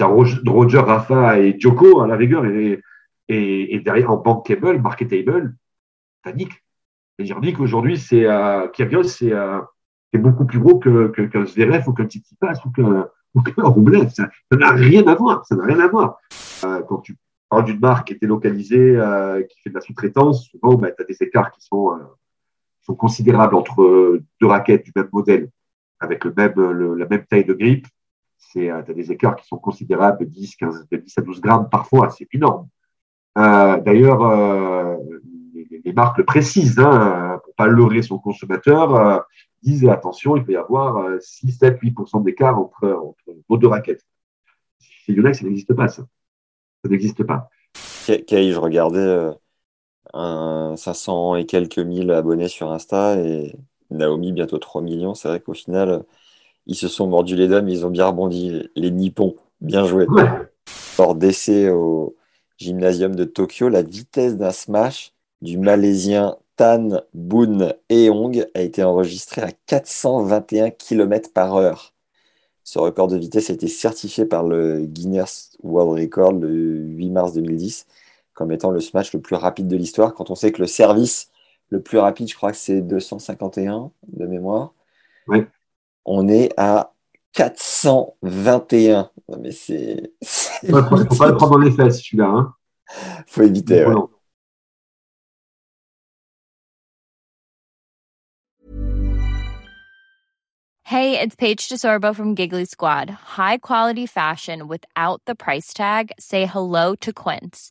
Roger, Rafa et Djoko à la rigueur et, et, et derrière en bankable, marketable, t'as Nick. C'est-à-dire Nick aujourd'hui, c'est euh, c'est euh, beaucoup plus gros que, que, qu'un Zverev ou qu'un Tsitsipas ou qu'un ou. Ça n'a rien à voir. Ça n'a rien à voir. Euh, quand tu parles d'une marque qui est localisée, euh, qui fait de la sous-traitance, souvent, bah, tu as des écarts qui sont, considérables entre deux raquettes du même modèle avec la même taille de grippe. C'est, euh, tu as des écarts qui sont considérables de 10, 15, de 10 à 12 grammes parfois. C'est énorme. Euh, d'ailleurs, euh, les, les, marques le précisent, hein, pour pas leurrer son consommateur disent attention, il peut y avoir 6, 7, 8% d'écart entre, entre nos deux raquettes. Chez Yonex, ça n'existe pas, ça. Ça n'existe pas. Kay, je regardais euh, un 500 et quelques mille abonnés sur Insta et Naomi, bientôt 3 millions. C'est vrai qu'au final, ils se sont mordus les doigts, mais ils ont bien rebondi. Les Nippons, bien joué. Hors d'essai au gymnasium de Tokyo, la vitesse d'un smash du Malaisien Tan Boon Eong a été enregistré à 421 km par heure. Ce record de vitesse a été certifié par le Guinness World Record le 8 mars 2010 comme étant le smash le plus rapide de l'histoire. Quand on sait que le service le plus rapide, je crois que c'est 251 de mémoire. Oui. On est à 421. mais c'est. Il ne faut pas le prendre dans les fesses, celui-là. Hein. faut éviter. Ouais. Hey, it's Paige DeSorbo from Giggly Squad. High quality fashion without the price tag. Say hello to Quince.